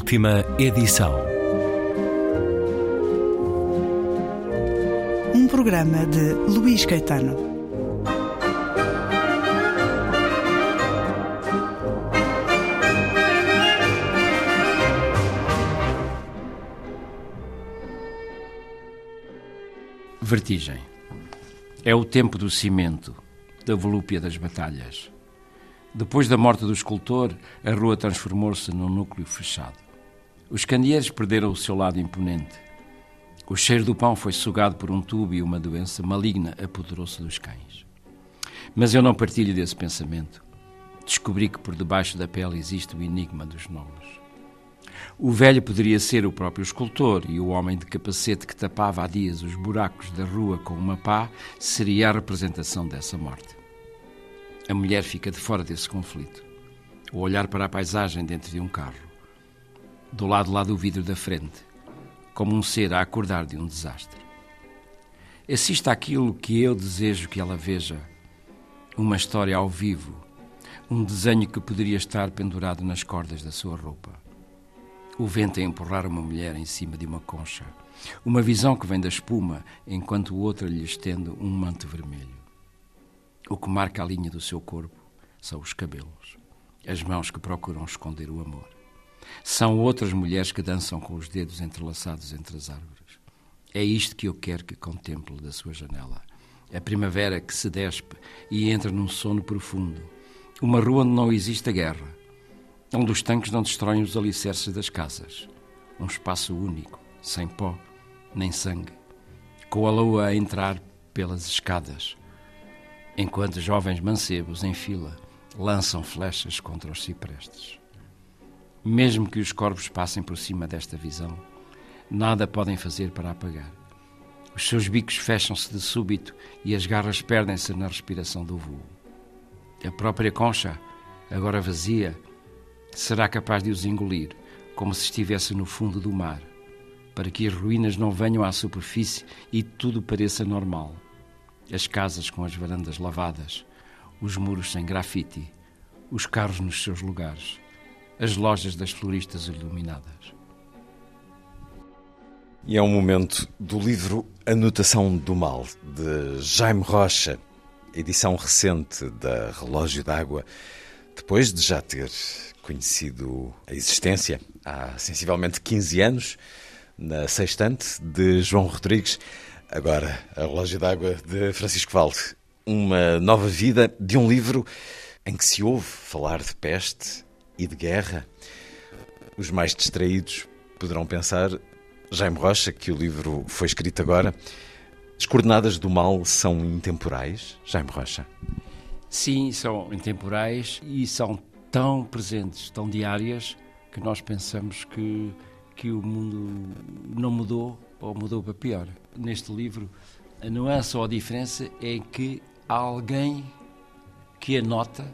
Última edição. Um programa de Luís Caetano. Vertigem. É o tempo do cimento, da volúpia das batalhas. Depois da morte do escultor, a rua transformou-se num núcleo fechado. Os candeeiros perderam o seu lado imponente. O cheiro do pão foi sugado por um tubo e uma doença maligna apoderou-se dos cães. Mas eu não partilho desse pensamento. Descobri que por debaixo da pele existe o enigma dos nomes. O velho poderia ser o próprio escultor e o homem de capacete que tapava há dias os buracos da rua com uma pá seria a representação dessa morte. A mulher fica de fora desse conflito. O olhar para a paisagem dentro de um carro. Do lado lá do vidro da frente, como um ser a acordar de um desastre. Assista àquilo que eu desejo que ela veja. Uma história ao vivo. Um desenho que poderia estar pendurado nas cordas da sua roupa. O vento a empurrar uma mulher em cima de uma concha. Uma visão que vem da espuma, enquanto o outro lhe estende um manto vermelho. O que marca a linha do seu corpo são os cabelos, as mãos que procuram esconder o amor. São outras mulheres que dançam com os dedos entrelaçados entre as árvores. É isto que eu quero que contemple da sua janela. A primavera que se despe e entra num sono profundo. Uma rua onde não existe a guerra. Onde os tanques não destroem os alicerces das casas. Um espaço único, sem pó, nem sangue. Com a lua a entrar pelas escadas enquanto jovens mancebos em fila lançam flechas contra os ciprestes. Mesmo que os corvos passem por cima desta visão, nada podem fazer para apagar. Os seus bicos fecham-se de súbito e as garras perdem-se na respiração do voo. A própria concha, agora vazia, será capaz de os engolir, como se estivesse no fundo do mar, para que as ruínas não venham à superfície e tudo pareça normal as casas com as varandas lavadas, os muros sem grafite, os carros nos seus lugares, as lojas das floristas iluminadas. E é um momento do livro Anotação do Mal, de Jaime Rocha, edição recente da Relógio d'Água, depois de já ter conhecido a existência há sensivelmente 15 anos, na sextante de João Rodrigues. Agora, a Relógio d'Água de Francisco Valde. Uma nova vida de um livro em que se ouve falar de peste e de guerra. Os mais distraídos poderão pensar, Jaime Rocha, que o livro foi escrito agora. As coordenadas do mal são intemporais, Jaime Rocha? Sim, são intemporais e são tão presentes, tão diárias, que nós pensamos que, que o mundo não mudou ou mudou para pior. Neste livro, a nuance ou a diferença é que há alguém que anota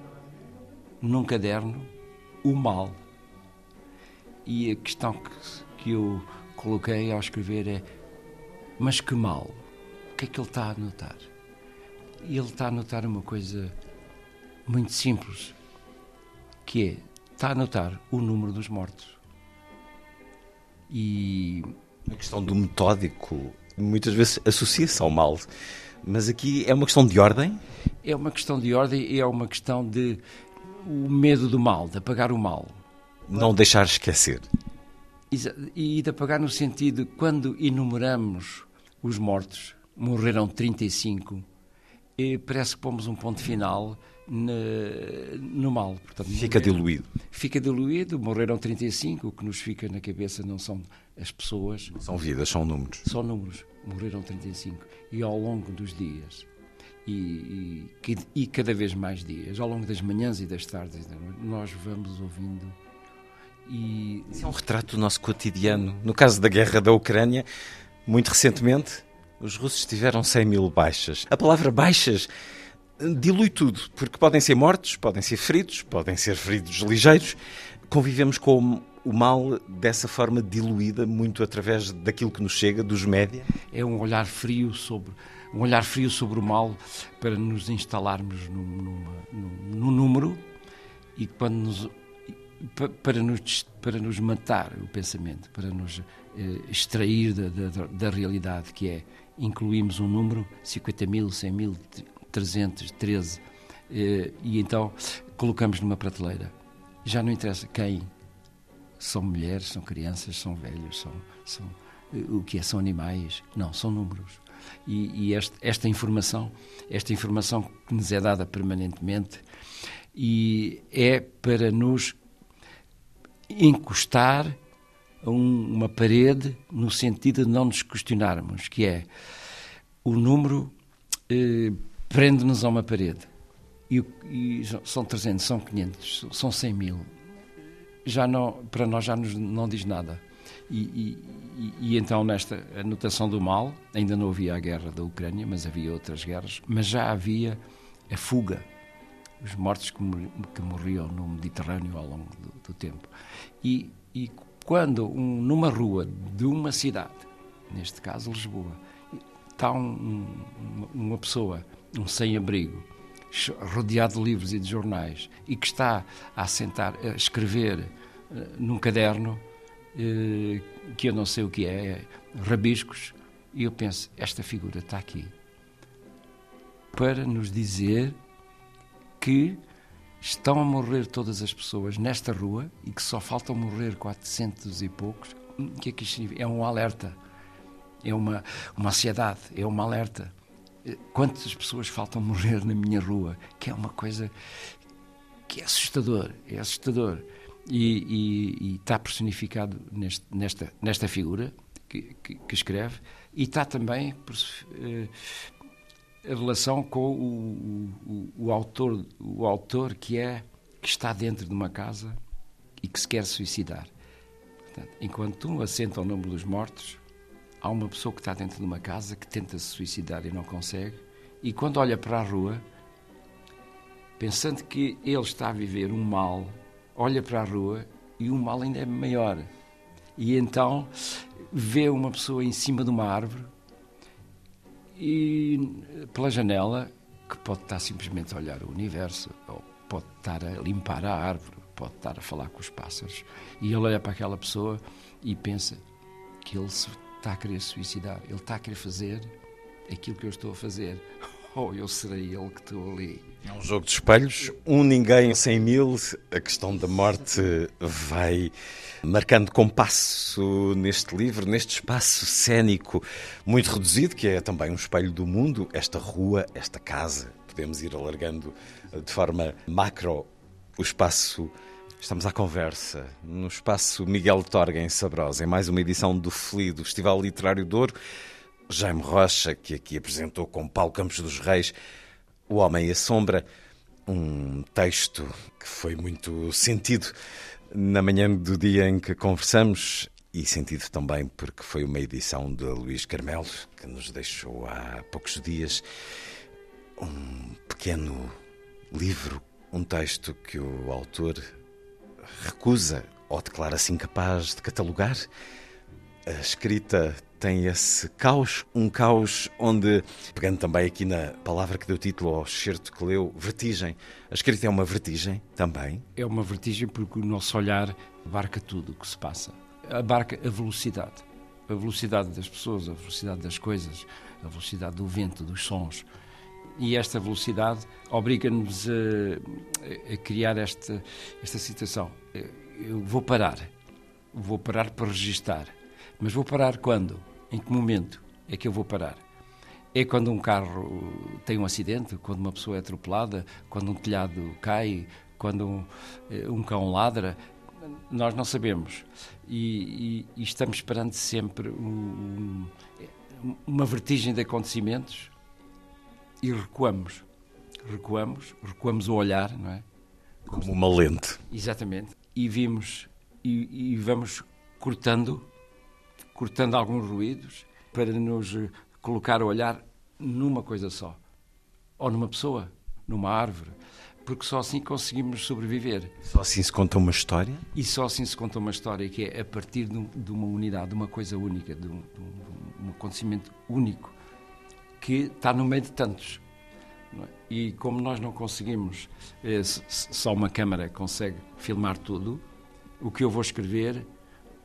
num caderno o mal. E a questão que, que eu coloquei ao escrever é: mas que mal? O que é que ele está a anotar? E ele está a anotar uma coisa muito simples, que é, está a anotar o número dos mortos. E a questão do metódico muitas vezes associa-se ao mal, mas aqui é uma questão de ordem? É uma questão de ordem e é uma questão de o medo do mal, de apagar o mal. Não deixar esquecer. E de apagar no sentido, quando enumeramos os mortos, morreram 35, e parece que pomos um ponto final no, no mal. Portanto, fica morreram, diluído. Fica diluído, morreram 35, o que nos fica na cabeça não são as pessoas. São vidas, são números. São números. Morreram 35. E ao longo dos dias, e, e, e cada vez mais dias, ao longo das manhãs e das tardes, nós vamos ouvindo. E... Isso é um retrato do nosso cotidiano. No caso da guerra da Ucrânia, muito recentemente, os russos tiveram 100 mil baixas. A palavra baixas dilui tudo, porque podem ser mortos, podem ser feridos, podem ser feridos ligeiros. Convivemos com o mal dessa forma diluída, muito através daquilo que nos chega, dos média? É um olhar frio sobre um olhar frio sobre o mal para nos instalarmos no, no número e quando nos para nos, para nos matar o pensamento, para nos eh, extrair da, da, da, realidade, que é incluímos um número, 50 mil, 100 mil, 313, eh, e então colocamos numa prateleira. Já não interessa quem, são mulheres, são crianças, são velhos, são, são eh, o que é, são animais, não, são números. E, e este, esta informação, esta informação que nos é dada permanentemente, e é para nos encostar a um, uma parede no sentido de não nos questionarmos, que é o número eh, prende-nos a uma parede. E, e, são 300, são 500, são 100 mil. Já não, para nós já nos, não diz nada. E, e, e, então, nesta anotação do mal, ainda não havia a guerra da Ucrânia, mas havia outras guerras, mas já havia a fuga, os mortos que, que morriam no Mediterrâneo ao longo do, do tempo. E, e quando um, numa rua de uma cidade, neste caso Lisboa, está um, uma pessoa, um sem-abrigo, rodeado de livros e de jornais, e que está a sentar, a escrever uh, num caderno que eu não sei o que é, rabiscos, e eu penso, esta figura está aqui para nos dizer que estão a morrer todas as pessoas nesta rua e que só faltam morrer 400 e poucos, o que é que isto? É um alerta, é uma, uma ansiedade, é um alerta. Quantas pessoas faltam morrer na minha rua? Que é uma coisa que é assustador, é assustador. E, e, e está personificado neste, nesta, nesta figura que, que, que, escreve e está também uh, a relação com o, o, o, autor, o autor que é que está dentro de uma casa e que se quer suicidar. Portanto, enquanto um assenta o nome dos mortos, há uma pessoa que está dentro de uma casa que tenta se suicidar e não consegue, e quando olha para a rua, pensando que ele está a viver um mal, olha para a rua e o mal ainda é maior. E então vê uma pessoa em cima de uma árvore e pela janela, que pode estar simplesmente a olhar o universo, ou pode estar a limpar a árvore, pode estar a falar com os pássaros, e ele olha para aquela pessoa e pensa que ele se está a querer suicidar, ele está a querer fazer aquilo que eu estou a fazer. Ou oh, eu serei ele que estou ali. É um jogo de espelhos, um ninguém cem mil. A questão da morte vai marcando compasso neste livro, neste espaço cênico muito reduzido, que é também um espelho do mundo, esta rua, esta casa. Podemos ir alargando de forma macro o espaço. Estamos à conversa no espaço Miguel Torga, em Sabrosa, em mais uma edição do FLI, do Festival Literário de Ouro. Jaime Rocha, que aqui apresentou com Paulo Campos dos Reis O Homem e a Sombra, um texto que foi muito sentido na manhã do dia em que conversamos e sentido também porque foi uma edição de Luís Carmelo que nos deixou há poucos dias um pequeno livro, um texto que o autor recusa ou declara-se incapaz de catalogar. A escrita tem esse caos, um caos onde, pegando também aqui na palavra que deu título ao excerto que leu, vertigem. A escrita é uma vertigem também? É uma vertigem porque o nosso olhar abarca tudo o que se passa. Abarca a velocidade. A velocidade das pessoas, a velocidade das coisas, a velocidade do vento, dos sons. E esta velocidade obriga-nos a, a, criar esta, esta situação. Eu vou parar. Vou parar para registar mas vou parar quando? Em que momento é que eu vou parar? É quando um carro tem um acidente, quando uma pessoa é atropelada, quando um telhado cai, quando um, eh, um cão ladra? Nós não sabemos. E, e, e estamos esperando sempre um, uma vertigem de acontecimentos e recuamos. Recuamos, recuamos o olhar, não é? Como uma lente. Exatamente. E vimos e, e vamos cortando cortando alguns ruídos para nos colocar a olhar numa coisa só. Ou numa pessoa, numa árvore. Porque só assim conseguimos sobreviver. Só assim se conta uma história? E só assim se conta uma história que é a partir de, uma unidade, de uma coisa única, de um, de um acontecimento único, que está no meio de tantos. É? E como nós não conseguimos, eh, só uma câmara consegue filmar tudo, o que eu vou escrever,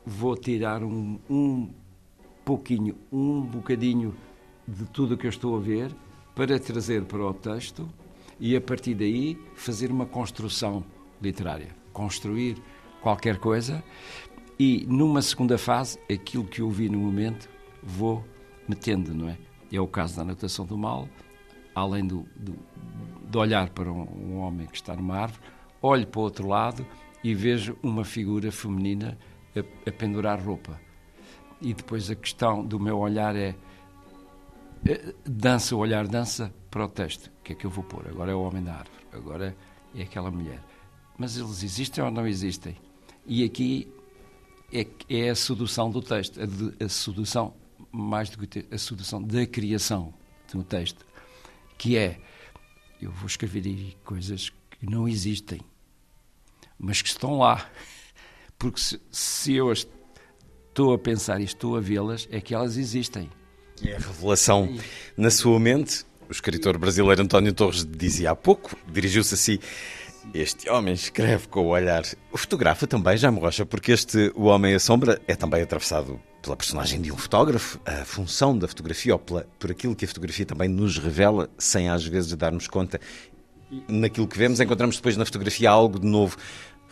vou tirar um, um pouquinho, um bocadinho de tudo o que eu estou a ver para trazer para o texto e a partir daí fazer uma construção literária, construir qualquer coisa e numa segunda fase aquilo que eu vi no momento vou metendo, não é? É o caso da anotação do mal, além do, do de olhar para um, um homem que está numa árvore, olho para o outro lado e vejo uma figura feminina a, a pendurar roupa. E depois a questão do meu olhar é eh, dança, o olhar dança para o que é que eu vou pôr? Agora é o homem da árvore, agora é aquela mulher. Mas eles existem ou não existem? E aqui é, é a sedução do texto, a, a sedução, mais do que a sedução da criação do texto, que é eu vou escrever aí coisas que não existem, mas que estão lá. Porque se, se eu estou a pensar e estou a vê-las, é que elas existem. É a revelação na sua mente. O escritor brasileiro António Torres dizia há pouco, dirigiu-se assim. Este homem escreve com o olhar. O fotografa também, já me rocha, porque este O Homem à Sombra é também atravessado pela personagem de um fotógrafo, a função da fotografia ou pela, por aquilo que a fotografia também nos revela, sem às vezes darmos conta. Naquilo que vemos, encontramos depois na fotografia algo de novo.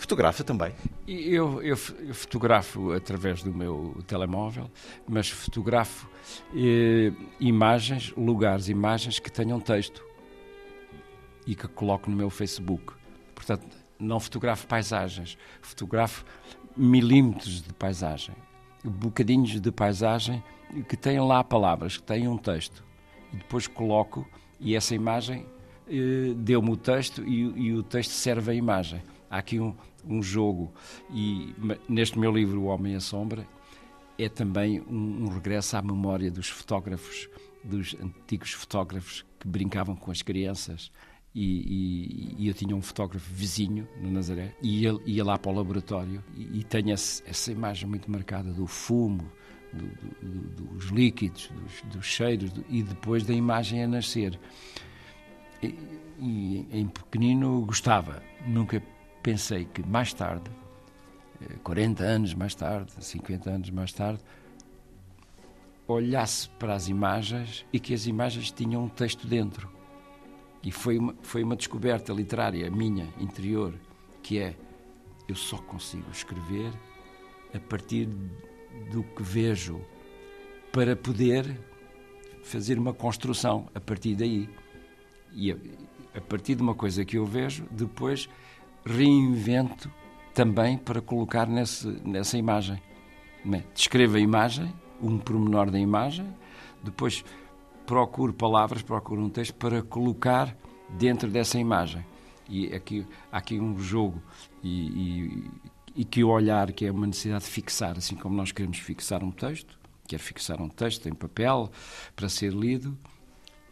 Fotografa também? Eu, eu, eu fotografo através do meu telemóvel, mas fotografo eh, imagens, lugares, imagens que tenham texto e que coloco no meu Facebook. Portanto, não fotografo paisagens, fotografo milímetros de paisagem bocadinhos de paisagem que têm lá palavras, que têm um texto. E depois coloco, e essa imagem eh, deu-me o texto e, e, o texto serve a imagem. Há aqui um, um jogo, e neste meu livro, O Homem à Sombra, é também um, um regresso à memória dos fotógrafos, dos antigos fotógrafos que brincavam com as crianças e, e, e, eu tinha um fotógrafo vizinho no Nazaré e ele ia lá para o laboratório e, e tenho essa imagem muito marcada do fumo, do, do, dos líquidos, dos, dos cheiros do, e depois da imagem a nascer. E em pequenino gostava, nunca pensei que mais tarde, 40 eh, anos mais tarde, 50 anos mais tarde, olhasse para as imagens e que as imagens tinham um texto dentro e foi uma, foi uma descoberta literária minha, interior, que é eu só consigo escrever a partir do que vejo para poder fazer uma construção a partir daí. E a, a partir de uma coisa que eu vejo, depois reinvento também para colocar nesse, nessa imagem. É? Descrevo a imagem, um pormenor da imagem, depois procuro palavras, procuro um texto para colocar dentro dessa imagem. E aqui, há aqui um jogo e, e, e que o olhar, que é uma necessidade de fixar, assim como nós queremos fixar um texto, quer fixar um texto em papel para ser lido,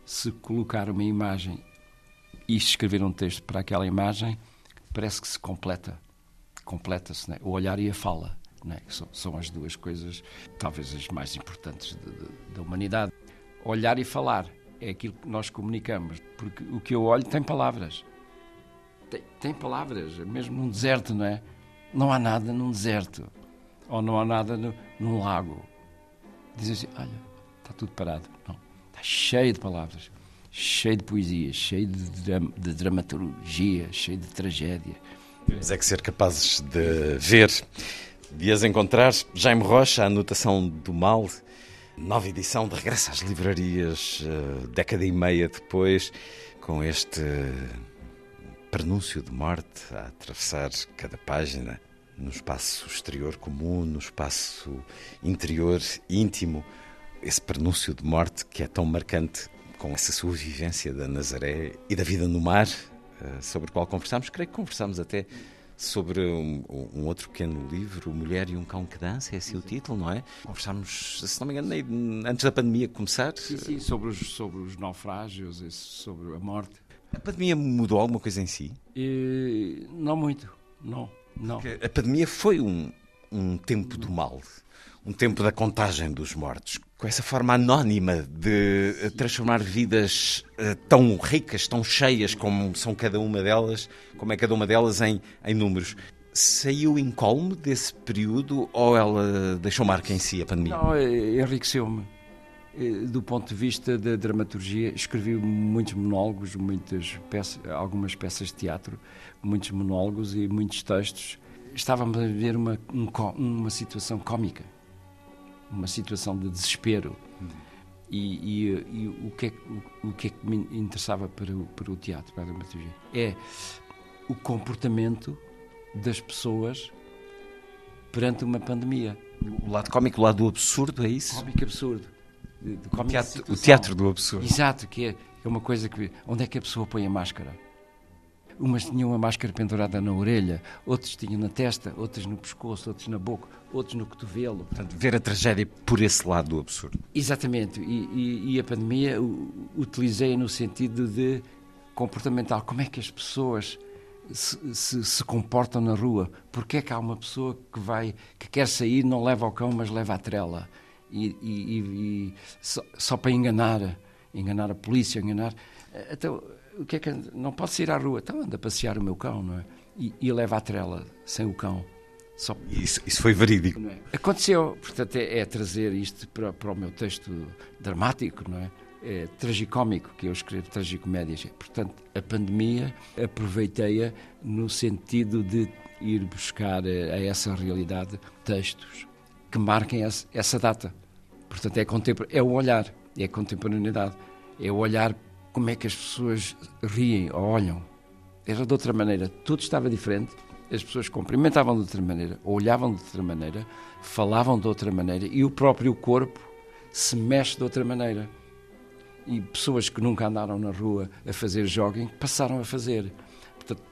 se colocar uma imagem e escrever um texto para aquela imagem, parece que se completa. Completa-se, né? o olhar e a fala. Né? São, são, as duas coisas, talvez as mais importantes de, de, da humanidade olhar e falar. É aquilo que nós comunicamos. Porque o que eu olho tem palavras. Tem, tem palavras, mesmo num deserto, não é? Não há nada num deserto. Ou não há nada no, num lago. Dizem assim: olha, está tudo parado. Não. Está cheio de palavras, cheio de poesia, cheio de, de dramaturgia, cheio de tragédia. Mas é que ser capazes de ver, de as encontrar. Jaime Rocha, a anotação do mal Nova edição de regresso às livrarias, uh, década e meia depois, com este prenúncio de morte a atravessar cada página, no espaço exterior comum, no espaço interior íntimo, esse prenúncio de morte que é tão marcante com essa sua vivência da Nazaré e da vida no mar, uh, sobre o qual conversámos. Creio que conversámos até sobre um, um, outro pequeno livro, Mulher e um Cão que Dança, é esse o título, não é? Conversámos, se não me engano, antes da pandemia começar. Sim, sim, sobre os, sobre os naufrágios, sobre a morte. A pandemia mudou alguma coisa em si? E, não muito, não. não. Porque a pandemia foi um, um tempo do mal, um tempo da contagem dos mortos, com essa forma anónima de eh, transformar vidas uh, tão ricas, tão cheias como são cada uma delas, como é cada uma delas em, em números. Saiu incólume desse período ou ela deixou marca em si a pandemia? Não, eh, enriqueceu-me. Eh, do ponto de vista da dramaturgia, escrevi muitos monólogos, muitas peças, algumas peças de teatro, muitos monólogos e muitos textos. Estávamos a viver uma, uma situação cómica, uma situação de desespero. E, e, e, o, que é, o, o, que é que me interessava para o, para o teatro, para a dramaturgia? É o comportamento das pessoas perante uma pandemia. O lado cómico, o lado do absurdo, é isso? Cómico absurdo. De, de o, teatro, o teatro do absurdo. Exato, que é, é uma coisa que. Onde é que a pessoa põe a máscara? Umas tinham a máscara pendurada na orelha, outros tinham na testa, outros no pescoço, outros na boca, outros no cotovelo. Portanto, ver a tragédia por esse lado do absurdo. Exatamente. E, e, e a pandemia utilizei no sentido de comportamental. Como é que as pessoas se, se, se, comportam na rua? Porque é que há uma pessoa que vai, que quer sair, não leva o cão, mas leva a trela? E, e, e só, só, para enganar, enganar a polícia, enganar. Então, o que é que não pode sair à rua? Então anda a passear o meu cão, não é? E, e leva a trela sem o cão. Só... Isso, isso foi verídico. É? Aconteceu, portanto, é, é, trazer isto para, para o meu texto dramático, não é? é tragicómico, que eu escrevo tragicomédias. Portanto, a pandemia aproveitei-a no sentido de ir buscar a, a, essa realidade textos que marquem essa, essa data. Portanto, é, é o olhar, é a contemporaneidade, é o olhar como é que as pessoas riem ou olham. Era de outra maneira, tudo estava diferente. As pessoas cumprimentavam de outra maneira, olhavam de outra maneira, falavam de outra maneira e o próprio corpo se mexe de outra maneira. E pessoas que nunca andaram na rua a fazer jogging passaram a fazer. Portanto,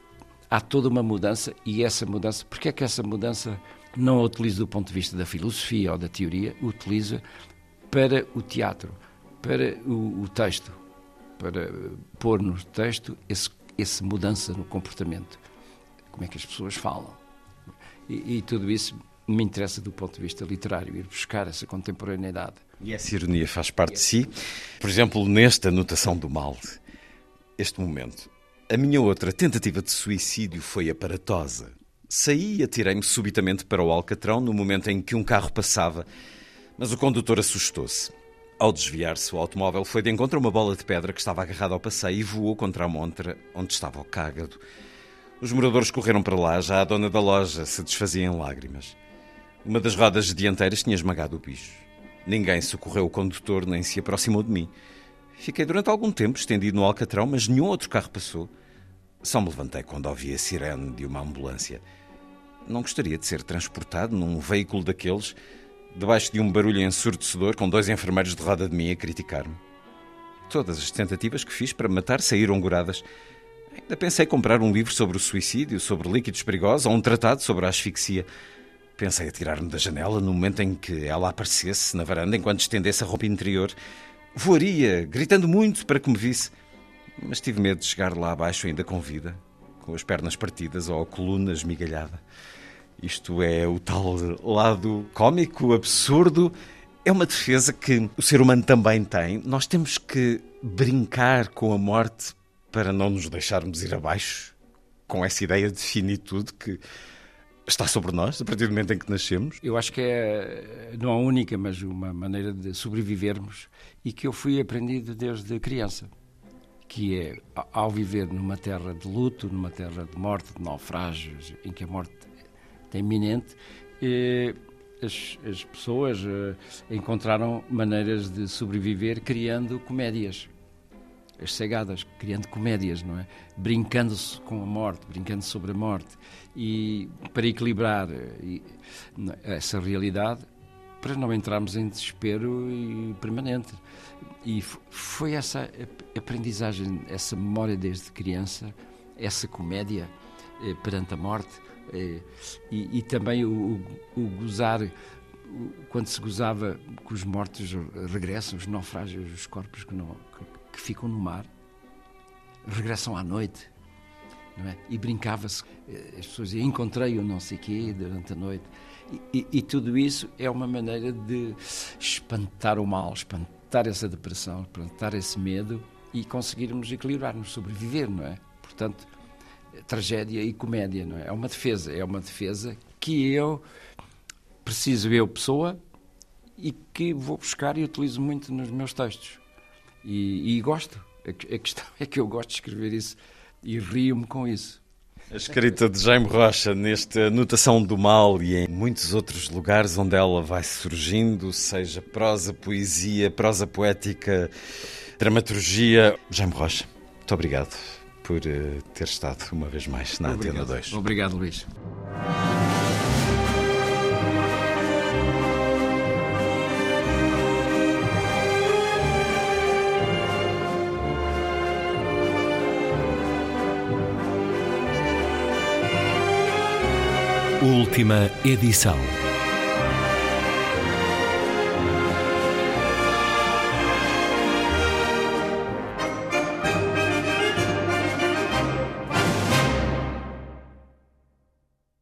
há toda uma mudança e essa mudança, porque é que essa mudança não a utiliza do ponto de vista da filosofia ou da teoria, utiliza para o teatro, para o, o texto, para pôr no texto esse, essa mudança no comportamento. Como é que as pessoas falam. E, e, tudo isso me interessa do ponto de vista literário, ir buscar essa contemporaneidade. E essa ironia faz parte de si. Por exemplo, nesta anotação do mal, este momento. A minha outra tentativa de suicídio foi aparatosa. Saí e atirei-me subitamente para o Alcatrão no momento em que um carro passava, mas o condutor assustou-se. Ao desviar-se, o automóvel foi de encontro a uma bola de pedra que estava agarrada ao passeio e voou contra a montra onde estava o cágado. Os moradores correram para lá, já a dona da loja se desfazia em lágrimas. Uma das rodas dianteiras tinha esmagado o bicho. Ninguém socorreu o condutor nem se aproximou de mim. Fiquei durante algum tempo estendido no alcatrão, mas nenhum outro carro passou. Só me levantei quando ouvi a sirene de uma ambulância. Não gostaria de ser transportado num veículo daqueles debaixo de um barulho ensurdecedor com dois enfermeiros de roda de mim a criticar-me. Todas as tentativas que fiz para matar saíram goradas. Ainda pensei comprar um livro sobre o suicídio, sobre líquidos perigosos ou um tratado sobre a asfixia. Pensei atirar-me da janela no momento em que ela aparecesse na varanda enquanto estendesse a roupa interior. Voaria, gritando muito para que me visse. Mas tive medo de chegar lá abaixo ainda com vida, com as pernas partidas ou a coluna esmigalhada. Isto é o tal lado cómico, absurdo. É uma defesa que o ser humano também tem. Nós temos que brincar com a morte para não nos deixarmos ir abaixo com essa ideia de finitude que está sobre nós a partir do momento em que nascemos. Eu acho que é não a única, mas uma maneira de sobrevivermos e que eu fui aprendido desde criança, que é ao viver numa terra de luto, numa terra de morte, de naufrágios, em que a morte iminente, as, as, pessoas eh, encontraram maneiras de sobreviver criando comédias. As cegadas, criando comédias, não é? Brincando-se com a morte, brincando sobre a morte. E para equilibrar eh, essa realidade, para não entrarmos em desespero permanente. E foi essa aprendizagem, essa memória desde criança, essa comédia eh, perante a morte, e, e, também o, o, o gozar, quando se gozava que os mortos regressam, os naufrágios, os corpos que, não, que, ficam no mar, regressam à noite. É? E brincava-se, eh, as pessoas diziam, encontrei o não sei quê durante a noite. E, e, e, tudo isso é uma maneira de espantar o mal, espantar essa depressão, espantar esse medo e conseguirmos equilibrar-nos, sobreviver, não é? Portanto, tragédia e comédia, não é? É uma defesa, é uma defesa que eu preciso eu pessoa e que vou buscar e utilizo muito nos meus textos. E, e gosto. A, a questão é que eu gosto de escrever isso e rio-me com isso. A escrita de Jaime Rocha nesta Notação do Mal e em muitos outros lugares onde ela vai surgindo, seja prosa, poesia, prosa poética, dramaturgia. Jaime Rocha, muito obrigado por uh, ter estado uma vez mais na obrigado. Antena 2. Obrigado, Luís. Última edição.